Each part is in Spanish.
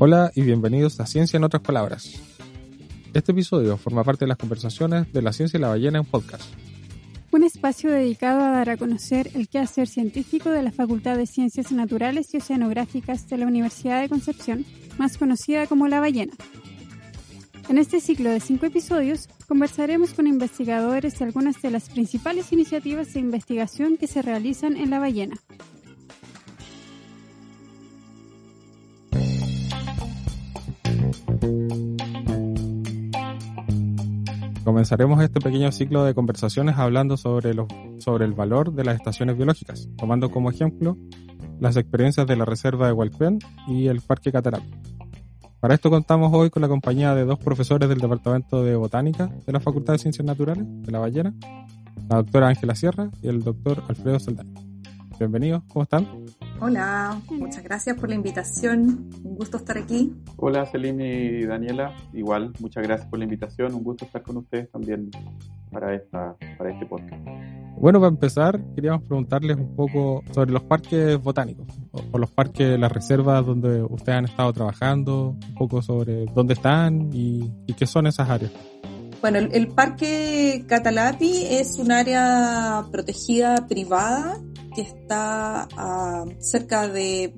Hola y bienvenidos a Ciencia en otras palabras. Este episodio forma parte de las conversaciones de la ciencia y la ballena en podcast. Un espacio dedicado a dar a conocer el quehacer científico de la Facultad de Ciencias Naturales y Oceanográficas de la Universidad de Concepción, más conocida como La Ballena. En este ciclo de cinco episodios conversaremos con investigadores de algunas de las principales iniciativas de investigación que se realizan en La Ballena. Comenzaremos este pequeño ciclo de conversaciones hablando sobre, los, sobre el valor de las estaciones biológicas, tomando como ejemplo las experiencias de la Reserva de Hualpén y el Parque Catarapi. Para esto contamos hoy con la compañía de dos profesores del Departamento de Botánica de la Facultad de Ciencias Naturales de La Ballena, la doctora Ángela Sierra y el doctor Alfredo Saldaña. Bienvenidos, ¿cómo están? Hola, muchas gracias por la invitación. Un gusto estar aquí. Hola, Celine y Daniela. Igual, muchas gracias por la invitación. Un gusto estar con ustedes también para, esta, para este podcast. Bueno, para empezar, queríamos preguntarles un poco sobre los parques botánicos o, los parques, las reservas donde ustedes han estado trabajando, un poco sobre dónde están y, qué son esas áreas. Bueno, el, Parque Catalapi es un área protegida privada que está ah, cerca de,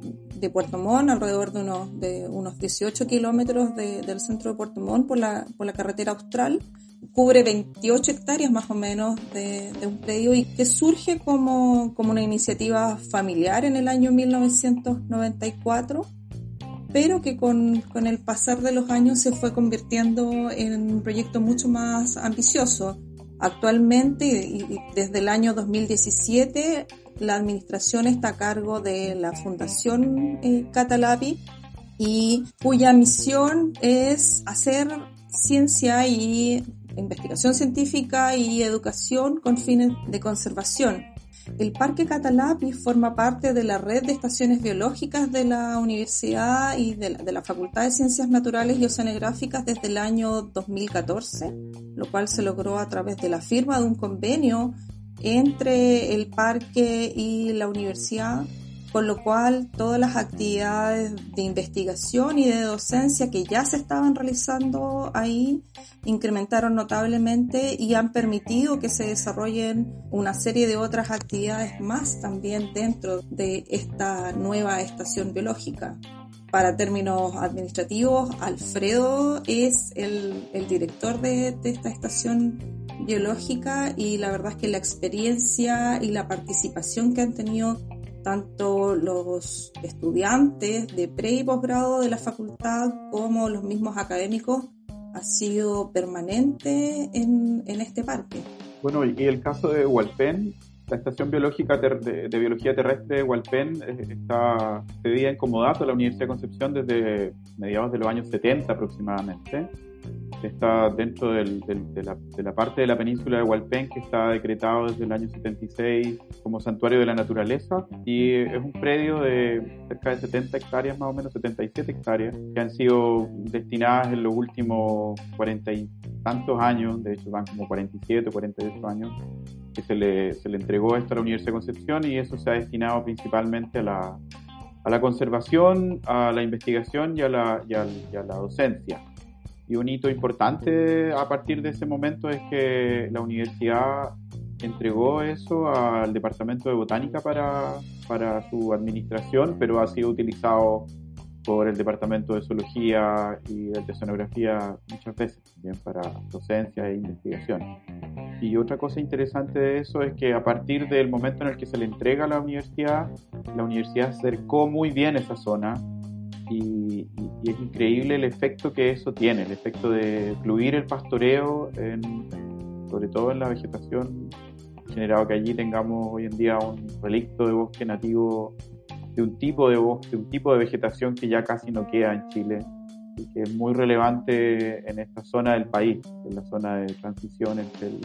Puerto Montt, alrededor de unos, de unos 18 kilómetros del centro de Puerto Montt por la, por la carretera austral. Cubre 28 hectáreas más o menos de, un predio y que surge como, como una iniciativa familiar en el año 1994 pero que con, con, el pasar de los años se fue convirtiendo en un proyecto mucho más ambicioso. Actualmente, y desde el año 2017, la administración está a cargo de la Fundación eh, Catalabi y cuya misión es hacer ciencia y investigación científica y educación con fines de conservación. El Parque Catalapi forma parte de la red de estaciones biológicas de la Universidad y de la, de la, Facultad de Ciencias Naturales y Oceanográficas desde el año 2014, lo cual se logró a través de la firma de un convenio entre el parque y la universidad, con lo cual todas las actividades de investigación y de docencia que ya se estaban realizando ahí incrementaron notablemente y han permitido que se desarrollen una serie de otras actividades más también dentro de esta nueva estación biológica. Para términos administrativos, Alfredo es el, director de, de esta estación biológica y la verdad es que la experiencia y la participación que han tenido tanto los estudiantes de pre y posgrado de la facultad como los mismos académicos ha sido permanente en, en este parque. Bueno, y el caso de Hualpén, la Estación Biológica de, Biología Terrestre de Hualpén eh, está cedida en comodato a la Universidad de Concepción desde mediados de los años 70 aproximadamente está dentro del, de, la, de, la, parte de la península de Hualpén que está decretado desde el año 76 como santuario de la naturaleza y es un predio de cerca de 70 hectáreas, más o menos 77 hectáreas, que han sido destinadas en los últimos 40 y tantos años, de hecho van como 47 o 48 años, que se le, se le entregó esto a la Universidad de Concepción y eso se ha destinado principalmente a la, a la conservación, a la investigación y a la, y a la docencia. Y un hito importante a partir de ese momento es que la universidad entregó eso al Departamento de Botánica para, para su administración, pero ha sido utilizado por el Departamento de Zoología y de Oceanografía muchas veces también para docencia e investigación. Y otra cosa interesante de eso es que a partir del momento en el que se le entrega a la universidad, la universidad acercó muy bien esa zona y, es increíble el efecto que eso tiene, el efecto de fluir el pastoreo, sobre todo en la vegetación, generado que allí tengamos hoy en día un relicto de bosque nativo de un tipo de bosque, un tipo de vegetación que ya casi no queda en Chile y que es muy relevante en esta zona del país, en la zona de transición entre el,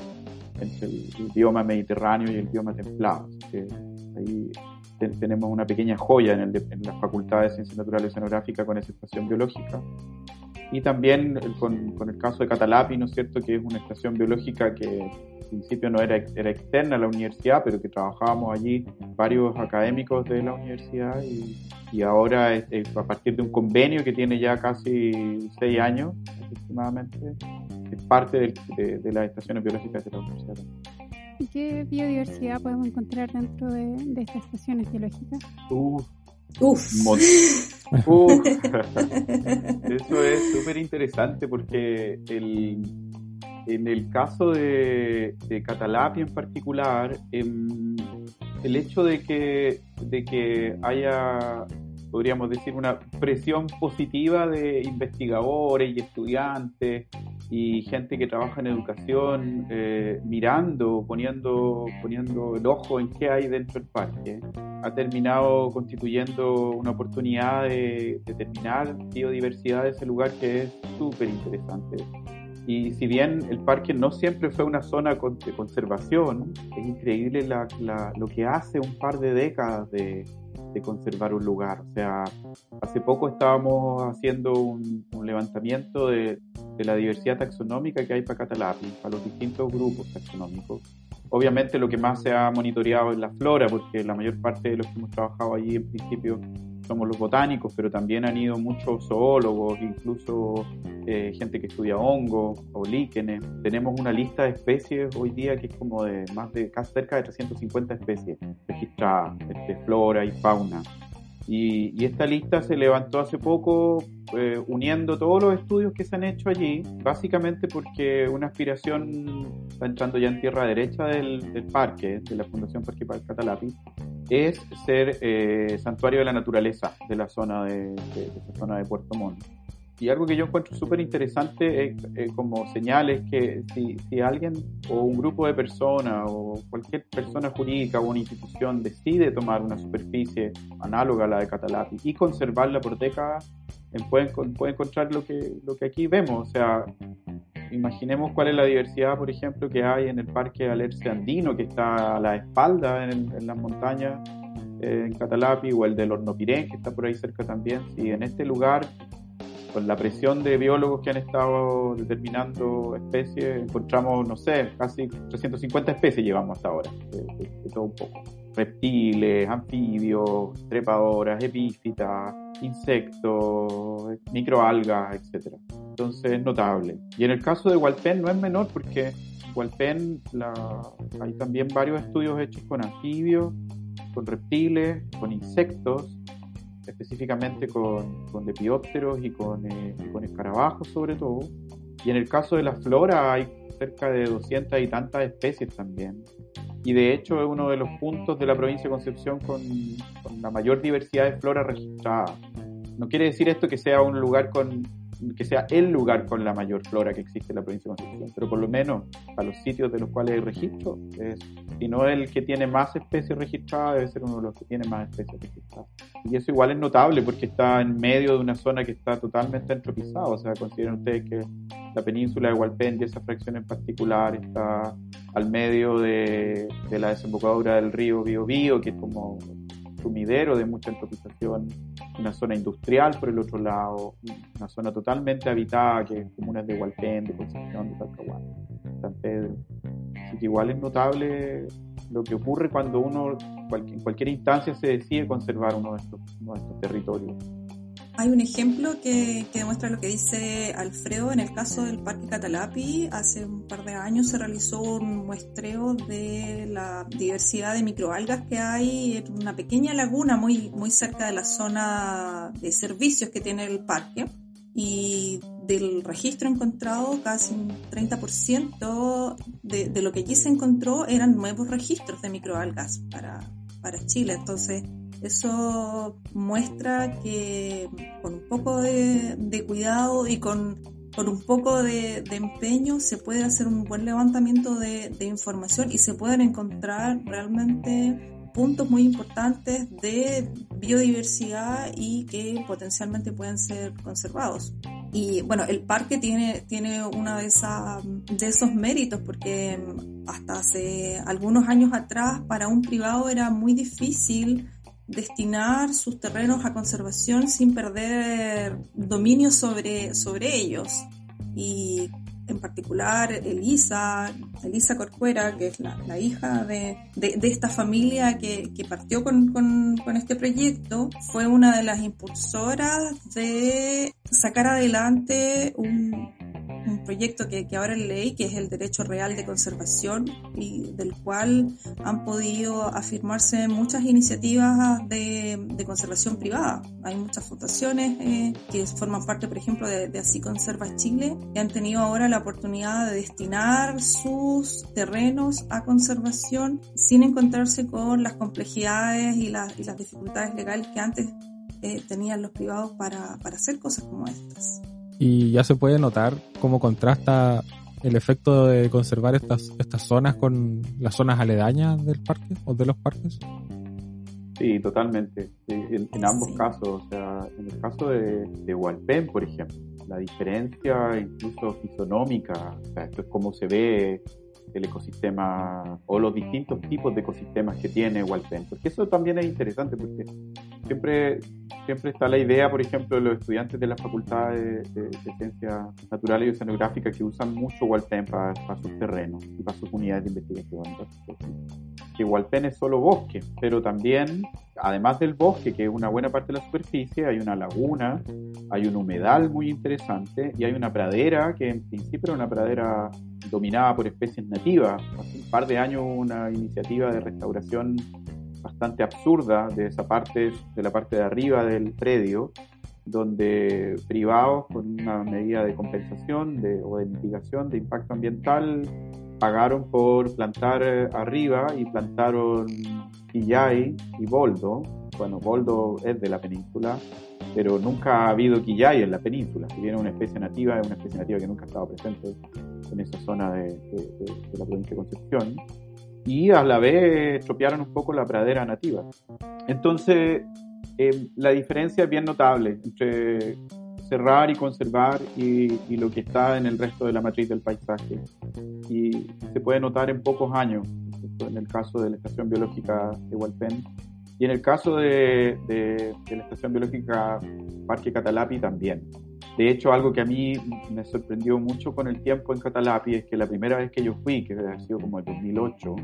entre el bioma mediterráneo y el bioma templado. que ahí tenemos una pequeña joya en, el en, la Facultad de Ciencias Naturales y Oceanográfica con esa estación biológica. Y también con, con, el caso de Catalapi, ¿no es cierto?, que es una estación biológica que en principio no era, era externa a la universidad, pero que trabajábamos allí varios académicos de la universidad y, y ahora a partir de un convenio que tiene ya casi seis años aproximadamente, es parte de, de, las estaciones biológicas de la universidad. ¿Y qué biodiversidad podemos encontrar dentro de, de estas estaciones biológicas? Uf. Uf. Uf. Eso es súper interesante porque el, en el caso de, de Catalapia en particular, em, el hecho de que, de que haya podríamos decir, una presión positiva de investigadores y estudiantes y gente que trabaja en educación eh, mirando, poniendo, poniendo el ojo en qué hay dentro del parque, ha terminado constituyendo una oportunidad de, determinar biodiversidad de ese lugar que es súper interesante. Y si bien el parque no siempre fue una zona de conservación, es increíble lo que hace un par de décadas de, de conservar un lugar. O sea, hace poco estábamos haciendo un, levantamiento de, la diversidad taxonómica que hay para Catalapi, para los distintos grupos taxonómicos. Obviamente lo que más se ha monitoreado es la flora, porque la mayor parte de los que hemos trabajado allí en principio somos los botánicos, pero también han ido muchos zoólogos, incluso eh, gente que estudia hongos o líquenes. Tenemos una lista de especies hoy día que es como de más de casi cerca de 350 especies registradas de este, flora y fauna. Y, esta lista se levantó hace poco eh, uniendo todos los estudios que se han hecho allí, básicamente porque una aspiración está entrando ya en tierra derecha del, del parque, de la Fundación Parque Parque Catalapi, es ser eh, santuario de la naturaleza de la zona de, de, zona de Puerto Montt. Y algo que yo encuentro súper interesante es, como señales que si, si, alguien o un grupo de personas o cualquier persona jurídica o una institución decide tomar una superficie análoga a la de Catalapi y conservarla por décadas, puede, puede encontrar lo que, lo que aquí vemos. O sea, imaginemos cuál es la diversidad, por ejemplo, que hay en el Parque Alerce Andino, que está a la espalda en, las montañas eh, en Catalapi, o el del Hornopirén, que está por ahí cerca también. Si en este lugar, con la presión de biólogos que han estado determinando especies, encontramos, no sé, casi 350 especies llevamos hasta ahora, de todo un poco reptiles, anfibios, trepadoras, epífitas, insectos, microalgas, etc. Entonces es notable. Y en el caso de Walpen no es menor porque Walpen la, hay también varios estudios hechos con anfibios, con reptiles, con insectos, específicamente con, con lepiópteros y con, eh, con escarabajos sobre todo. Y en el caso de la flora hay cerca de 200 y tantas especies también y de hecho es uno de los puntos de la provincia de Concepción con, la mayor diversidad de flora registrada. No quiere decir esto que sea un lugar con que sea el lugar con la mayor flora que existe en la provincia de Concepción, pero por lo menos a los sitios de los cuales hay registro, es, si no el que tiene más especies registradas, debe ser uno de los que tiene más especies registradas. Y eso igual es notable porque está en medio de una zona que está totalmente entropizada, o sea, consideren ustedes que la península de Hualpén y esa fracción en particular está al medio de, la desembocadura del río Biobío, que es como sumidero de mucha antropización, una zona industrial por el otro lado, una zona totalmente habitada, que es comunas de Hualpén, de Concepción, de Talcahuano, San Pedro. Así que igual es notable lo que ocurre cuando uno, en cualquier instancia, se decide conservar uno de estos, uno de estos territorios. Hay un ejemplo que, demuestra lo que dice Alfredo en el caso del Parque Catalapi. Hace un par de años se realizó un muestreo de la diversidad de microalgas que hay en una pequeña laguna muy, muy cerca de la zona de servicios que tiene el parque. Y del registro encontrado, casi un 30% de, de lo que allí se encontró eran nuevos registros de microalgas para, para Chile. Entonces, eso muestra que con un poco de, cuidado y con, un poco de, empeño se puede hacer un buen levantamiento de, información y se pueden encontrar realmente puntos muy importantes de biodiversidad y que potencialmente pueden ser conservados. Y bueno, el parque tiene, tiene uno de, de esos méritos porque hasta hace algunos años atrás para un privado era muy difícil destinar sus terrenos a conservación sin perder dominio sobre, sobre ellos. Y en particular Elisa, Elisa Corcuera, que es la, hija de, esta familia que, partió con, con, este proyecto, fue una de las impulsoras de sacar adelante un, un proyecto que, que, ahora ley, que es el derecho real de conservación y del cual han podido afirmarse muchas iniciativas de, de conservación privada. Hay muchas fundaciones eh, que forman parte, por ejemplo, de, de, Así Conserva Chile, que han tenido ahora la oportunidad de destinar sus terrenos a conservación sin encontrarse con las complejidades y, las, y las dificultades legales que antes eh, tenían los privados para, para hacer cosas como estas y ya se puede notar cómo contrasta el efecto de conservar estas, estas zonas con las zonas aledañas del parque o de los parques. Sí, totalmente. En, ambos casos, o sea, en el caso de, de Hualpén, por ejemplo, la diferencia incluso fisonómica, o sea, esto es como se ve el ecosistema o los distintos tipos de ecosistemas que tiene Hualpén, porque eso también es interesante, porque siempre, siempre está la idea, por ejemplo, de los estudiantes de la Facultad de, Ciencias Naturales y Oceanográficas que usan mucho Hualpén para, sus terrenos y para sus unidades de investigación. que Hualpén es solo bosque, pero también, además del bosque, que es una buena parte de la superficie, hay una laguna, hay un humedal muy interesante y hay una pradera que en principio era una pradera dominada por especies nativas. Hace un par de años una iniciativa de restauración bastante absurda de esa parte, de la parte de arriba del predio, donde privados con una medida de compensación de, o de mitigación de impacto ambiental pagaron por plantar eh, arriba y plantaron quillay y boldo. Bueno, boldo es de la península, pero nunca ha habido quillay en la península. Si bien una especie nativa, es una especie nativa que nunca ha estado presente en esa zona de, de la provincia de Concepción y a la vez estropearon un poco la pradera nativa. Entonces, eh, la diferencia es bien notable entre cerrar y conservar y, y, lo que está en el resto de la matriz del paisaje. Y se puede notar en pocos años, en el caso de la Estación Biológica de Hualpén y en el caso de, de, de la Estación Biológica Parque Catalapi también. De hecho, algo que a mí me sorprendió mucho con el tiempo en Catalapi es que la primera vez que yo fui, que ha sido como el 2008,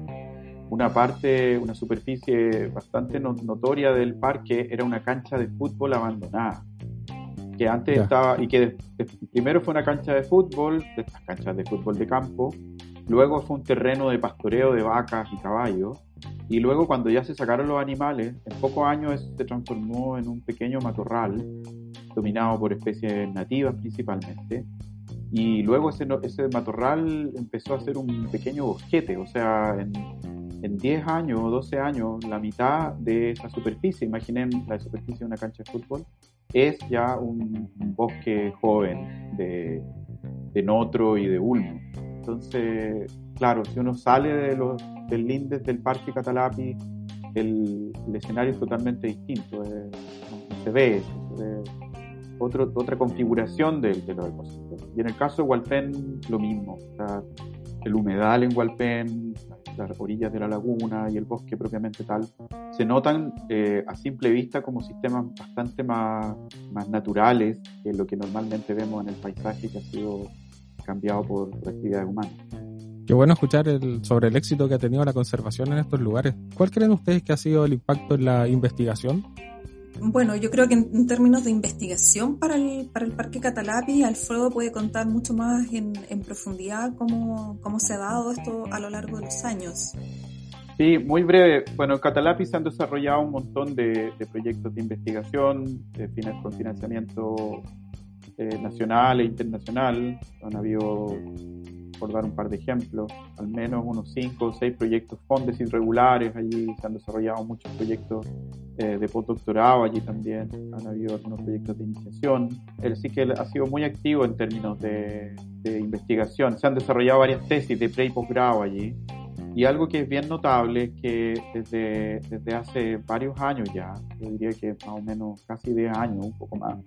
una parte, una superficie bastante notoria del parque era una cancha de fútbol abandonada. Que antes estaba, y que primero fue una cancha de fútbol, de estas canchas de fútbol de campo, luego fue un terreno de pastoreo de vacas y caballos, y luego cuando ya se sacaron los animales, en pocos años se transformó en un pequeño matorral dominado por especies nativas principalmente. Y luego ese, ese matorral empezó a ser un pequeño bosquete, o sea, en, en 10 años o 12 años, la mitad de esa superficie, imaginen la superficie de una cancha de fútbol, es ya un, bosque joven de, de, notro y de ulmo. Entonces, claro, si uno sale de los, del lindes del Parque Catalapi, el, el escenario es totalmente distinto, se ve, se ve otra configuración de, de los ecosistemas. Y en el caso de Hualpén, lo mismo. el humedal en Hualpén, las orillas de la laguna y el bosque propiamente tal, se notan eh, a simple vista como sistemas bastante más, más naturales que lo que normalmente vemos en el paisaje que ha sido cambiado por, actividades humanas. Qué bueno escuchar el, sobre el éxito que ha tenido la conservación en estos lugares. ¿Cuál creen ustedes que ha sido el impacto en la investigación bueno, yo creo que en, términos de investigación para el, para el Parque Catalapi, Alfredo puede contar mucho más en, en profundidad cómo, cómo, se ha dado esto a lo largo de los años. Sí, muy breve. Bueno, en Catalapi se han desarrollado un montón de, de proyectos de investigación de fines con financiamiento eh, nacional e internacional. Han habido por dar un par de ejemplos, al menos unos cinco o seis proyectos fondes irregulares, allí se han desarrollado muchos proyectos eh, de postdoctorado, allí también han habido algunos proyectos de iniciación. Él sí que ha sido muy activo en términos de, de investigación, se han desarrollado varias tesis de pre y posgrado allí. Y algo que es bien notable es que desde, desde hace varios años ya, yo diría que más o menos casi 10 años, un poco más,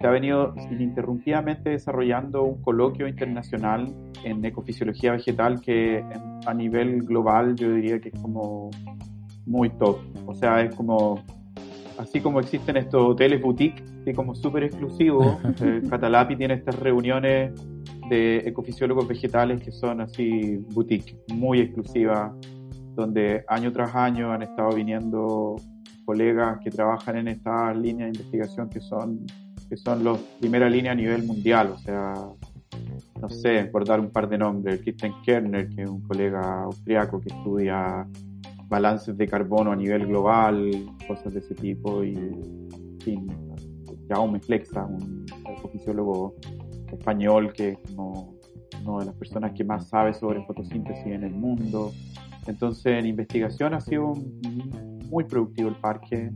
se ha venido ininterrumpidamente desarrollando un coloquio internacional en ecofisiología vegetal que a nivel global yo diría que es como muy top. O sea, es como, así como existen estos hoteles boutique, así como súper exclusivos, eh, Catalapi tiene estas reuniones de ecofisiólogos vegetales que son así boutique, muy exclusivas, donde año tras año han estado viniendo colegas que trabajan en esta línea de investigación que son que son los primera línea a nivel mundial, o sea, no sé, por dar un par de nombres, Christian Kerner, que es un colega austriaco que estudia balances de carbono a nivel global, cosas de ese tipo, y, en Jaume Flexa, un fisiólogo español que es una de las personas que más sabe sobre fotosíntesis en el mundo. Entonces, en investigación ha sido muy productivo el parque.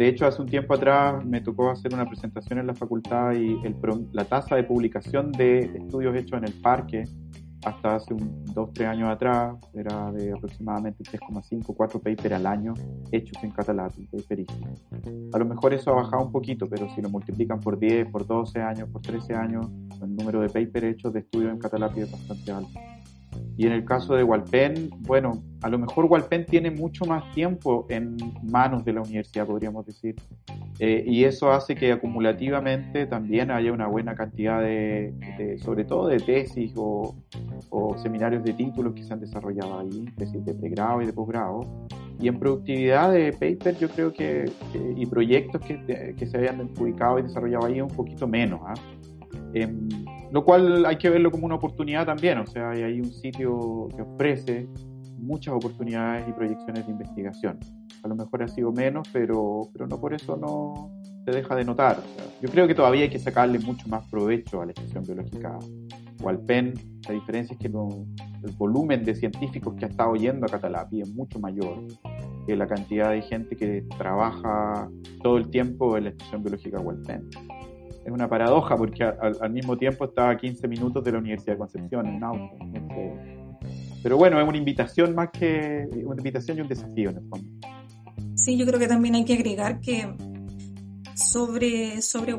De hecho, hace un tiempo atrás me tocó hacer una presentación en la facultad y el, la tasa de publicación de estudios hechos en el parque hasta hace 2, 3 años atrás era de aproximadamente 3,5, 4 papers al año hechos en paperísticos. A lo mejor eso ha bajado un poquito, pero si lo multiplican por 10, por 12 años, por 13 años, el número de papers hechos de estudios en Catalapis es bastante alto. Y en el caso de Walpen, bueno, a lo mejor Walpen tiene mucho más tiempo en manos de la universidad, podríamos decir. Eh, y eso hace que acumulativamente también haya una buena cantidad de, sobre todo de tesis o, seminarios de títulos que se han desarrollado ahí, tesis de pregrado y de posgrado. Y en productividad de paper yo creo que, y proyectos que, que, se hayan publicado y desarrollado ahí un poquito menos. ¿ah? Lo cual hay que verlo como una oportunidad también, o sea, hay ahí un sitio que ofrece muchas oportunidades y proyecciones de investigación. A lo mejor ha sido menos, pero, pero no por eso no se deja de notar. yo creo que todavía hay que sacarle mucho más provecho a la estación biológica o al PEN. La diferencia es que el volumen de científicos que ha estado yendo a Catalapi es mucho mayor que la cantidad de gente que trabaja todo el tiempo en la estación biológica o al PEN es una paradoja porque al, mismo tiempo estaba a 15 minutos de la Universidad de Concepción en auto. pero bueno, es una invitación más que una invitación y un desafío en el fondo. Sí, yo creo que también hay que agregar que sobre, sobre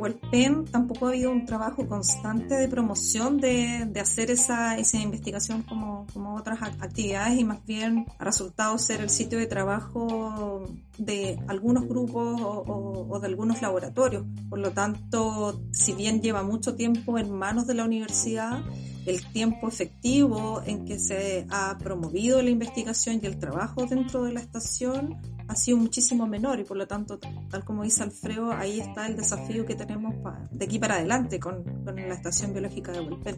tampoco ha habido un trabajo constante de promoción de, de hacer esa, esa investigación como, como otras actividades y más bien ha resultado ser el sitio de trabajo de algunos grupos o, o, de algunos laboratorios. Por lo tanto, si bien lleva mucho tiempo en manos de la universidad, el tiempo efectivo en que se ha promovido la investigación y el trabajo dentro de la estación ha sido muchísimo menor y por lo tanto, tal como dice Alfredo, ahí está el desafío que tenemos de aquí para adelante con, la Estación Biológica de Huelpen.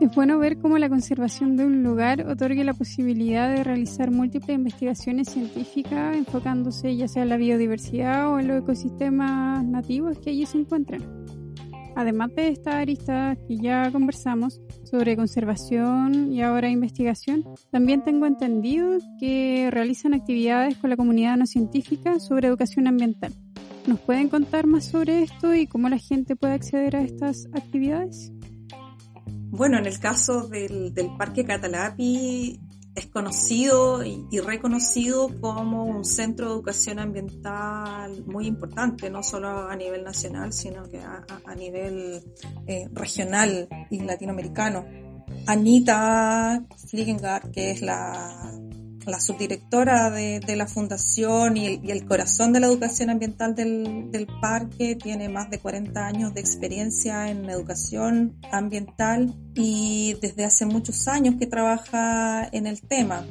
Es bueno ver cómo la conservación de un lugar otorga la posibilidad de realizar múltiples investigaciones científicas enfocándose ya sea en la biodiversidad o en los ecosistemas nativos que allí se encuentran. Además de esta arista que ya conversamos sobre conservación y ahora investigación, también tengo entendido que realizan actividades con la comunidad no científica sobre educación ambiental. ¿Nos pueden contar más sobre esto y cómo la gente puede acceder a estas actividades? Bueno, en el caso del, del Parque Catalapi, es conocido y, reconocido como un centro de educación ambiental muy importante, no solo a nivel nacional, sino que a, nivel eh, regional y latinoamericano. Anita Fliegengard, que es la la subdirectora de, la fundación y el, corazón de la educación ambiental del, del, parque, tiene más de 40 años de experiencia en educación ambiental y desde hace muchos años que trabaja en el tema.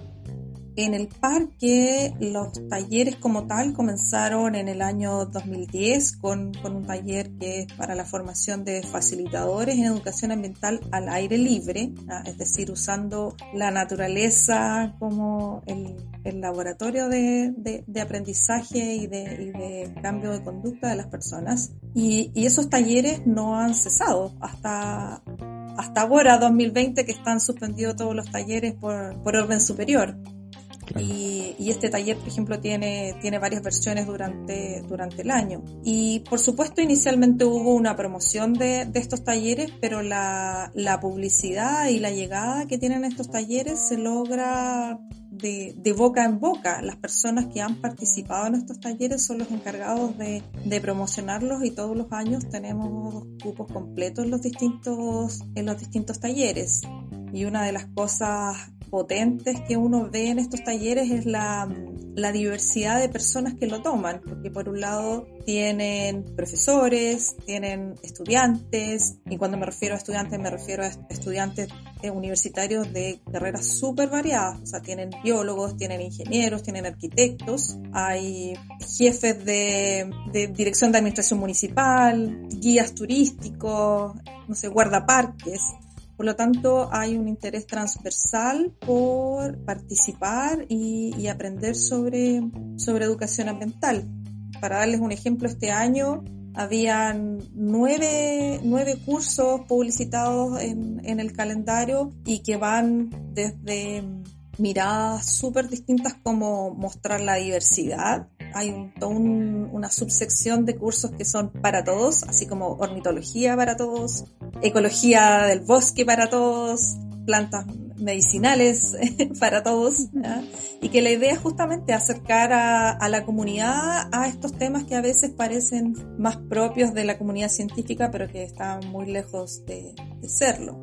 En el parque los talleres como tal comenzaron en el año 2010 con, con, un taller que es para la formación de facilitadores en educación ambiental al aire libre, es decir, usando la naturaleza como el, el laboratorio de, de, de aprendizaje y de, y de, cambio de conducta de las personas. Y, y esos talleres no han cesado hasta hasta ahora, 2020, que están suspendidos todos los talleres por, por orden superior. Y, este taller, por ejemplo, tiene, tiene varias versiones durante, durante el año. Y por supuesto, inicialmente hubo una promoción de, de estos talleres, pero la, la, publicidad y la llegada que tienen estos talleres se logra de, de, boca en boca. Las personas que han participado en estos talleres son los encargados de, de promocionarlos y todos los años tenemos cupos completos en los distintos, en los distintos talleres. Y una de las cosas potentes que uno ve en estos talleres es la, la diversidad de personas que lo toman, porque por un lado tienen profesores, tienen estudiantes, y cuando me refiero a estudiantes me refiero a estudiantes universitarios de carreras súper variadas, o sea, tienen biólogos, tienen ingenieros, tienen arquitectos, hay jefes de, de dirección de administración municipal, guías turísticos, no sé, guardaparques. Por lo tanto, hay un interés transversal por participar y, aprender sobre, sobre educación ambiental. Para darles un ejemplo, este año habían nueve, nueve cursos publicitados en, en, el calendario y que van desde miradas súper distintas como mostrar la diversidad. Hay un, una subsección de cursos que son para todos, así como ornitología para todos, ecología del bosque para todos, plantas medicinales para todos, y que la idea es justamente acercar a, la comunidad a estos temas que a veces parecen más propios de la comunidad científica, pero que están muy lejos de, de serlo.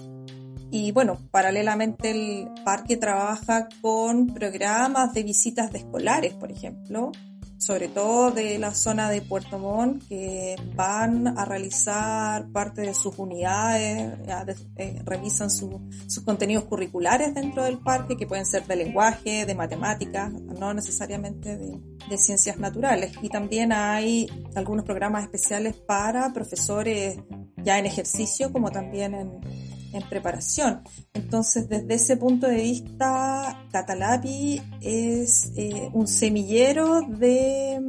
Y bueno, paralelamente el parque trabaja con programas de visitas de escolares, por ejemplo, sobre todo de la zona de Puerto Montt, que van a realizar parte de sus unidades, eh, revisan sus contenidos curriculares dentro del parque, que pueden ser de lenguaje, de matemáticas, no necesariamente de, de ciencias naturales. Y también hay algunos programas especiales para profesores ya en ejercicio, como también en, en preparación. Entonces, desde ese punto de vista, Catalapi es eh, un semillero de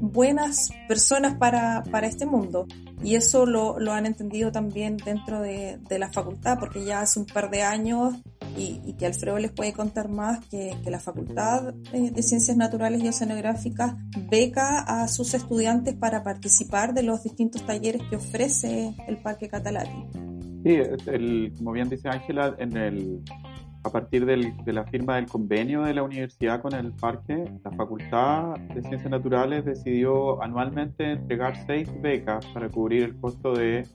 buenas personas para, para este mundo. Y eso lo, lo han entendido también dentro de, de, la facultad, porque ya hace un par de años, y, y que Alfredo les puede contar más, que, que la Facultad eh, de Ciencias Naturales y Oceanográficas beca a sus estudiantes para participar de los distintos talleres que ofrece el Parque Catalapi. Sí, el, como bien dice Ángela, en el, a partir del, de la firma del convenio de la universidad con el parque, la Facultad de Ciencias Naturales decidió anualmente entregar seis becas para cubrir el costo de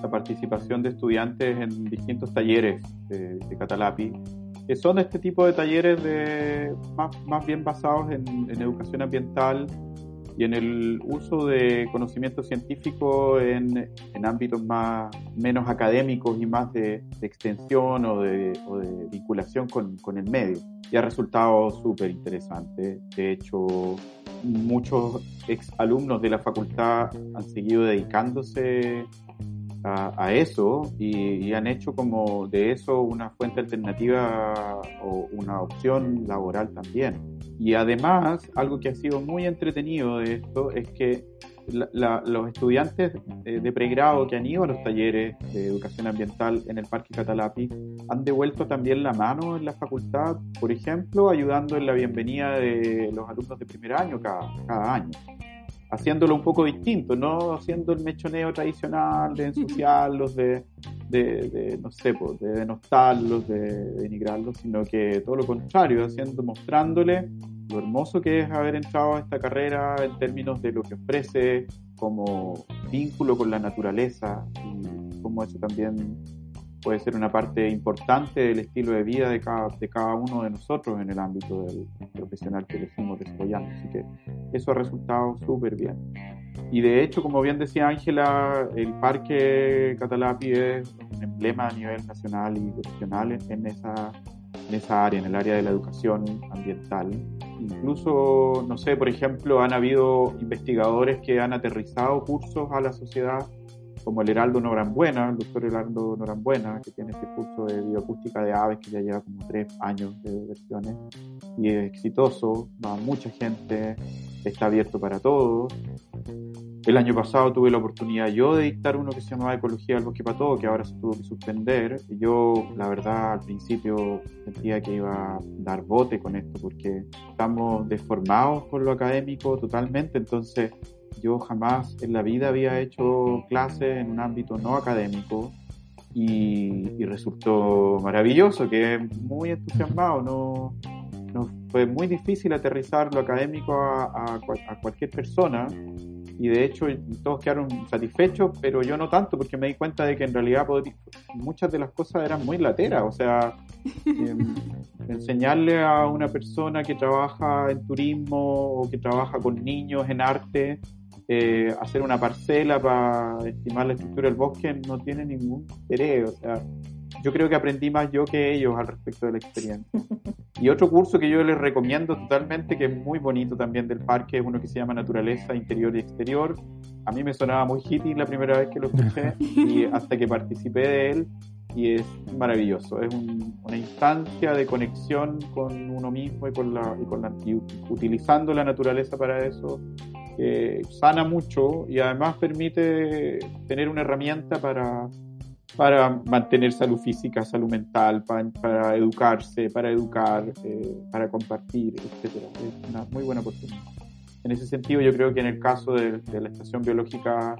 la participación de estudiantes en distintos talleres de, de Catalapi, que son este tipo de talleres de, más, más bien basados en, en educación ambiental y en el uso de conocimiento científico en, en ámbitos más, menos académicos y más de, extensión o de, o de vinculación con, con, el medio. Y ha resultado súper interesante. De hecho, muchos ex alumnos de la facultad han seguido dedicándose a, eso y, han hecho como de eso una fuente alternativa o una opción laboral también. Y además, algo que ha sido muy entretenido de esto es que los estudiantes de, pregrado que han ido a los talleres de educación ambiental en el Parque Catalapi han devuelto también la mano en la facultad, por ejemplo, ayudando en la bienvenida de los alumnos de primer año cada año haciéndolo un poco distinto, no haciendo el mechoneo tradicional de ensuciarlos, de, de, de no sé, de denostarlos, de denigrarlos, sino que todo lo contrario, haciendo, mostrándole lo hermoso que es haber entrado a esta carrera en términos de lo que ofrece como vínculo con la naturaleza y cómo eso también puede ser una parte importante del estilo de vida de cada, de cada uno de nosotros en el ámbito del profesional que elegimos desarrollando. Así que eso ha resultado súper bien. Y de hecho, como bien decía Ángela, el Parque Catalapi es un emblema a nivel nacional y regional en, esa, en esa área, en el área de la educación ambiental. Incluso, no sé, por ejemplo, han habido investigadores que han aterrizado cursos a la sociedad como el Heraldo Norambuena, el doctor Heraldo Norambuena, que tiene este curso de bioacústica de aves que ya lleva como tres años de versiones y es exitoso, va mucha gente, está abierto para todos. El año pasado tuve la oportunidad yo de dictar uno que se llamaba Ecología del Bosque para Todo, que ahora se tuvo que suspender. Yo, la verdad, al principio sentía que iba a dar bote con esto, porque estamos deformados por lo académico totalmente, entonces yo jamás en la vida había hecho clases en un ámbito no académico y, resultó maravilloso, que muy entusiasmado, no, no, fue muy difícil aterrizar lo académico a, a, cualquier persona y de hecho todos quedaron satisfechos, pero yo no tanto porque me di cuenta de que en realidad muchas de las cosas eran muy lateras, o sea, em, enseñarle a una persona que trabaja en turismo o que trabaja con niños en arte, eh, hacer una parcela para estimar la estructura del bosque no tiene ningún interés, o sea, yo creo que aprendí más yo que ellos al respecto de la experiencia. Y otro curso que yo les recomiendo totalmente, que es muy bonito también del parque, es uno que se llama Naturaleza Interior y Exterior. A mí me sonaba muy hippie la primera vez que lo escuché y hasta que participé de él y es maravilloso. Es una instancia de conexión con uno mismo y, con la, y, con la, y utilizando la naturaleza para eso, que sana mucho y además permite tener una herramienta para para mantener salud física, salud mental, para, educarse, para educar, eh, para compartir, etcétera. Es una muy buena oportunidad. En ese sentido, yo creo que en el caso de, la estación biológica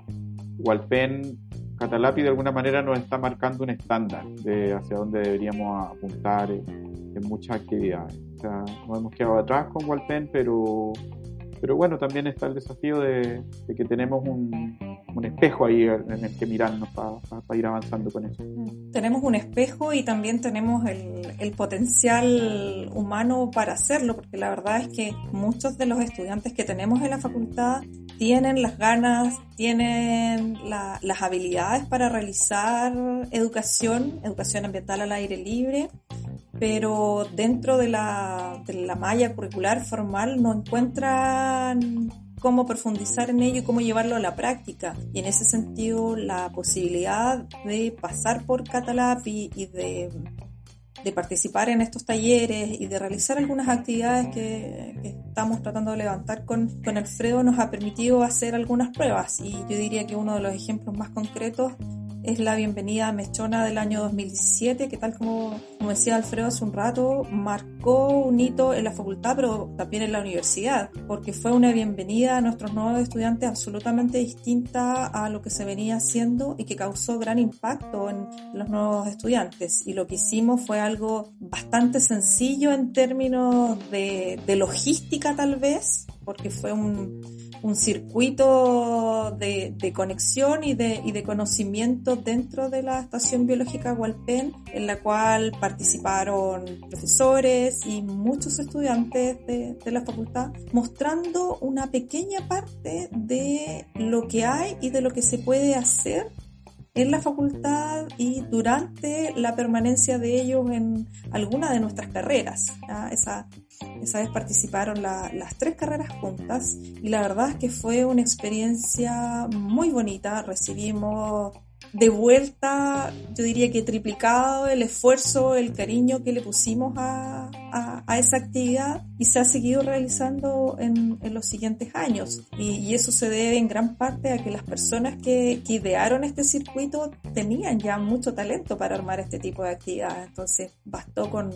Hualpén, Catalapi de alguna manera nos está marcando un estándar de hacia dónde deberíamos apuntar en, en muchas actividades. O sea, nos hemos quedado atrás con Hualpén, pero pero bueno, también está el desafío de, que tenemos un, espejo ahí en el que mirarnos para ir avanzando con eso. Tenemos un espejo y también tenemos el, potencial humano para hacerlo, porque la verdad es que muchos de los estudiantes que tenemos en la facultad tienen las ganas, tienen las habilidades para realizar educación, educación ambiental al aire libre, pero dentro de la, de la malla curricular formal no encuentran cómo profundizar en ello y cómo llevarlo a la práctica. Y en ese sentido, la posibilidad de pasar por Catalap y, de, de, participar en estos talleres y de realizar algunas actividades que, que, estamos tratando de levantar con, con Alfredo nos ha permitido hacer algunas pruebas. Y yo diría que uno de los ejemplos más concretos es la bienvenida a Mechona del año 2017, que tal como, decía Alfredo hace un rato, marcó un hito en la facultad, pero también en la universidad, porque fue una bienvenida a nuestros nuevos estudiantes absolutamente distinta a lo que se venía haciendo y que causó gran impacto en los nuevos estudiantes. Y lo que hicimos fue algo bastante sencillo en términos de logística tal vez, porque fue un, un circuito de, de, conexión y de, y de conocimiento dentro de la Estación Biológica Hualpén, en la cual participaron profesores y muchos estudiantes de, de la facultad, mostrando una pequeña parte de lo que hay y de lo que se puede hacer en la facultad y durante la permanencia de ellos en alguna de nuestras carreras. Esa vez participaron las tres carreras juntas y la verdad es que fue una experiencia muy bonita. Recibimos de vuelta, yo diría que triplicado el esfuerzo, el cariño que le pusimos a, a, esa actividad y se ha seguido realizando en, en los siguientes años. Y, eso se debe en gran parte a que las personas que, que, idearon este circuito tenían ya mucho talento para armar este tipo de actividades. Entonces bastó con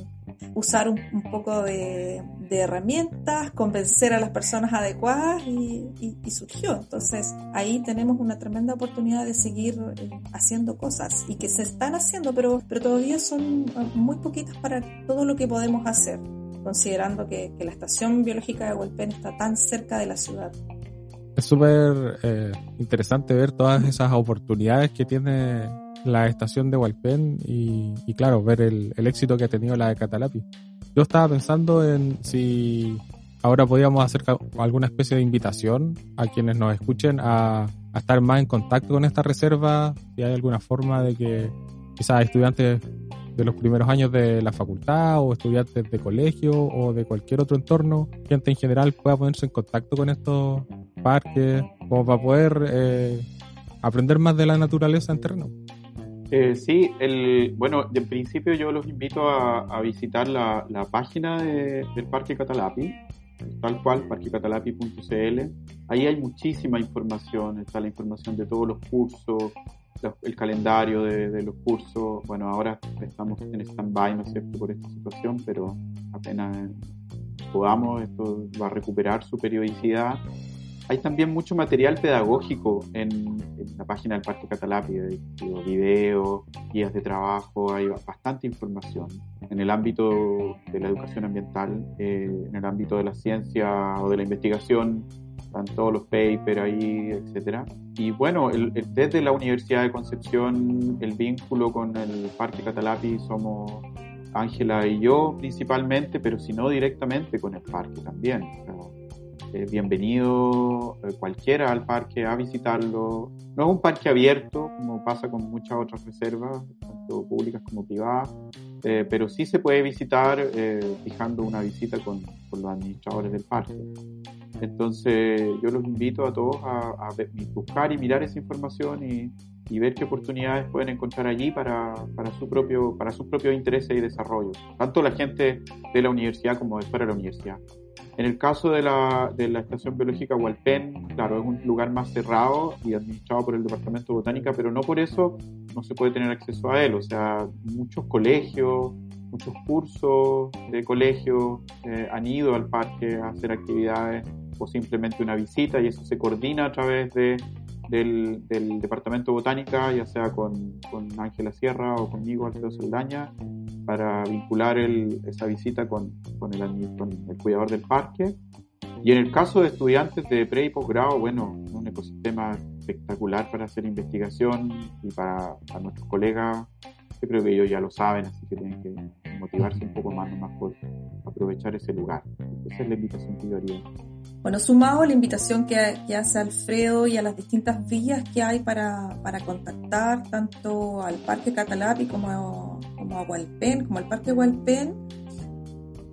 usar un, un poco de, herramientas, convencer a las personas adecuadas y, surgió. Entonces ahí tenemos una tremenda oportunidad de seguir eh, haciendo cosas y que se están haciendo, pero, pero todavía son muy poquitas para todo lo que podemos hacer, considerando que, la estación biológica de Huelpen está tan cerca de la ciudad. Es súper eh, interesante ver todas esas oportunidades que tiene la estación de Hualpén y, y claro, ver el, el, éxito que ha tenido la de Catalapi. Yo estaba pensando en si ahora podíamos hacer alguna especie de invitación a quienes nos escuchen a, a estar más en contacto con esta reserva, si hay alguna forma de que quizás estudiantes de los primeros años de la facultad o estudiantes de colegio o de cualquier otro entorno, gente en general pueda ponerse en contacto con estos parques, como para poder eh, aprender más de la naturaleza en terreno. Eh, sí, el, bueno, en principio yo los invito a, visitar la, la página de, del Parque Catalapi, tal cual, parquecatalapi.cl. Ahí hay muchísima información, está la información de todos los cursos, el calendario de, de los cursos. Bueno, ahora estamos en stand-by, ¿no es cierto?, por esta situación, pero apenas podamos, esto va a recuperar su periodicidad. Hay también mucho material pedagógico en, en la página del Parque Catalapi, videos, guías de trabajo, hay bastante información en el ámbito de la educación ambiental, eh, en el ámbito de la ciencia o de la investigación. están todos los papers ahí, etcétera. Y bueno, desde la Universidad de Concepción, el vínculo con el Parque Catalapi somos Ángela y yo principalmente, pero si no directamente con el parque también. Eh, bienvenido eh, cualquiera al parque a visitarlo. No es un parque abierto, como pasa con muchas otras reservas, tanto públicas como privadas, eh, pero sí se puede visitar fijando una visita con, con los administradores del parque. Entonces yo los invito a todos a, buscar y mirar esa información y, ver qué oportunidades pueden encontrar allí para, su propio, para sus propios intereses y desarrollo, tanto la gente de la universidad como de fuera de la universidad. En el caso de la, de la Estación Biológica Hualpén, claro, es un lugar más cerrado y administrado por el Departamento de Botánica, pero no por eso no se puede tener acceso a él. O sea, muchos colegios, muchos cursos de colegios eh, han ido al parque a hacer actividades o simplemente una visita y eso se coordina a través de, del, Departamento de Botánica, ya sea con, Ángela Sierra o conmigo, Alfredo Saldaña, para vincular esa visita con, el, con el cuidador del parque. Y en el caso de estudiantes de pre y posgrado, bueno, un ecosistema espectacular para hacer investigación y para, para nuestros colegas yo creo que ellos ya lo saben, así que tienen que motivarse un poco más nomás por aprovechar ese lugar. Esa es la invitación que yo haría. Bueno, sumado a la invitación que, hace Alfredo y a las distintas vías que hay para, para contactar tanto al Parque Catalapi como, como a Hualpén, como al Parque Hualpén,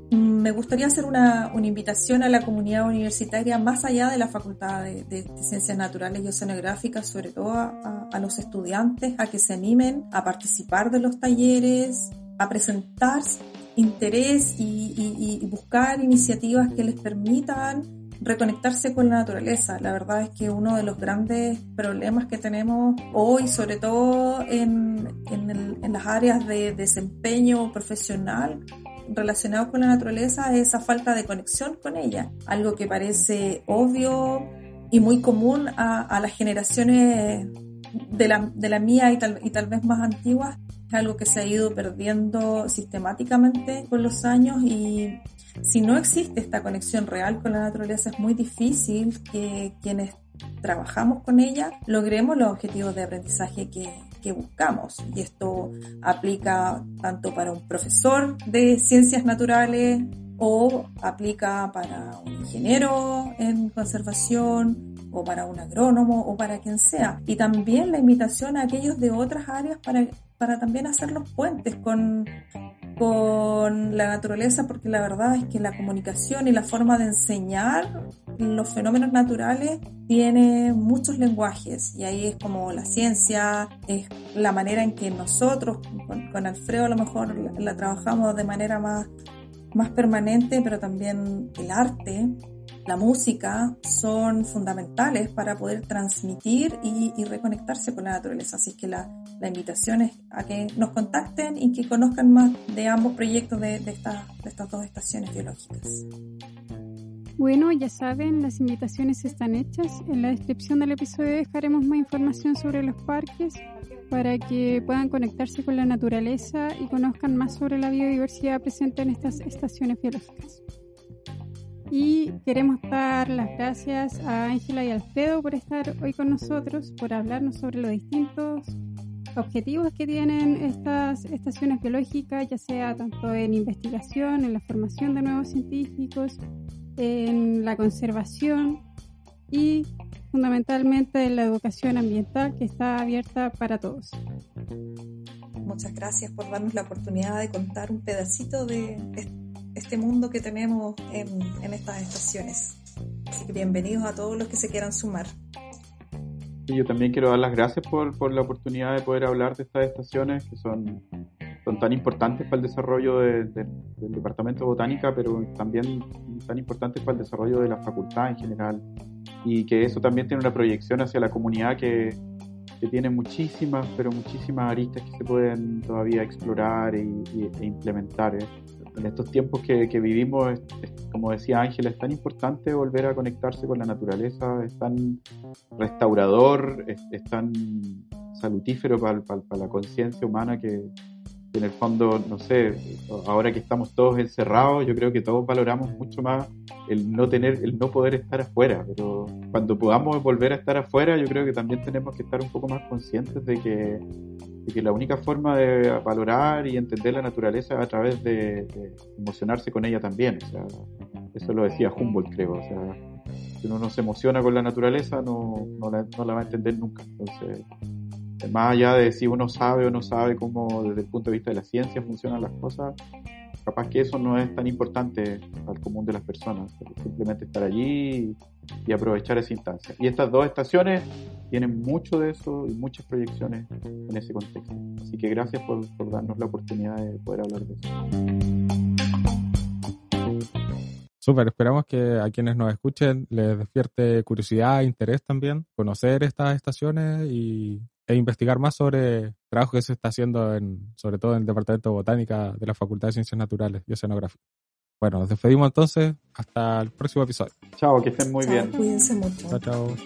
me gustaría hacer una, invitación a la comunidad universitaria más allá de la Facultad de, Ciencias Naturales y Oceanográficas, sobre todo a, los estudiantes, a que se animen a participar de los talleres, a presentar interés y, y buscar iniciativas que les permitan reconectarse con la naturaleza. La verdad es que uno de los grandes problemas que tenemos hoy, sobre todo en, en, las áreas de desempeño profesional, relacionado con la naturaleza es esa falta de conexión con ella, algo que parece obvio y muy común a, las generaciones de la, de la mía y tal, y tal vez más antiguas, es algo que se ha ido perdiendo sistemáticamente con los años y si no existe esta conexión real con la naturaleza es muy difícil que quienes trabajamos con ella logremos los objetivos de aprendizaje que, que buscamos. Y esto aplica tanto para un profesor de ciencias naturales o aplica para un ingeniero en conservación o para un agrónomo o para quien sea. Y también la invitación a aquellos de otras áreas para, para también hacer los puentes con, con la naturaleza, porque la verdad es que la comunicación y la forma de enseñar los fenómenos naturales tiene muchos lenguajes y ahí es como la ciencia, es la manera en que nosotros, con, Alfredo a lo mejor la, trabajamos de manera más, más permanente, pero también el arte, la música son fundamentales para poder transmitir y, reconectarse con la naturaleza. Así que la, invitación es a que nos contacten y que conozcan más de ambos proyectos de, de estas dos estaciones biológicas. Bueno, ya saben, las invitaciones están hechas. En la descripción del episodio dejaremos más información sobre los parques para que puedan conectarse con la naturaleza y conozcan más sobre la biodiversidad presente en estas estaciones biológicas. Y queremos dar las gracias a Ángela y Alfredo por estar hoy con nosotros, por hablarnos sobre los distintos objetivos que tienen estas estaciones biológicas, ya sea tanto en investigación, en la formación de nuevos científicos, en la conservación y fundamentalmente en la educación ambiental que está abierta para todos. Muchas gracias por darnos la oportunidad de contar un pedacito de este mundo que tenemos en, estas estaciones. Así que bienvenidos a todos los que se quieran sumar. Y yo también quiero dar las gracias por, por la oportunidad de poder hablar de estas estaciones que son son tan importantes para el desarrollo del Departamento de Botánica, pero también tan importantes para el desarrollo de la facultad en general. Y que eso también tiene una proyección hacia la comunidad que, que tiene muchísimas, pero muchísimas aristas que se pueden todavía explorar y, e implementar. ¿eh? En estos tiempos que, que vivimos, como decía Ángela, es tan importante volver a conectarse con la naturaleza, es tan restaurador, es, tan salutífero para, la conciencia humana que, en el fondo, no sé, ahora que estamos todos encerrados, yo creo que todos valoramos mucho más el no tener, el no poder estar afuera, pero cuando podamos volver a estar afuera, yo creo que también tenemos que estar un poco más conscientes de que, que la única forma de valorar y entender la naturaleza es a través de, emocionarse con ella también, o sea, eso lo decía Humboldt, creo, o sea, si uno no se emociona con la naturaleza, no, no, la, no la va a entender nunca, entonces más allá de si uno sabe o no sabe cómo desde el punto de vista de la ciencia funcionan las cosas, capaz que eso no es tan importante al común de las personas, simplemente estar allí y aprovechar esa instancia. Y estas dos estaciones tienen mucho de eso y muchas proyecciones en ese contexto. Así que gracias por, por darnos la oportunidad de poder hablar de eso. Súper, esperamos que a quienes nos escuchen les despierte curiosidad interés también, conocer estas estaciones y, e investigar más sobre el trabajo que se está haciendo, en, sobre todo en el Departamento de Botánica de la Facultad de Ciencias Naturales y Oceanográficas. Bueno, nos despedimos entonces. Hasta el próximo episodio. Chao, que estén muy bien. Cuídense mucho. Chao, chao.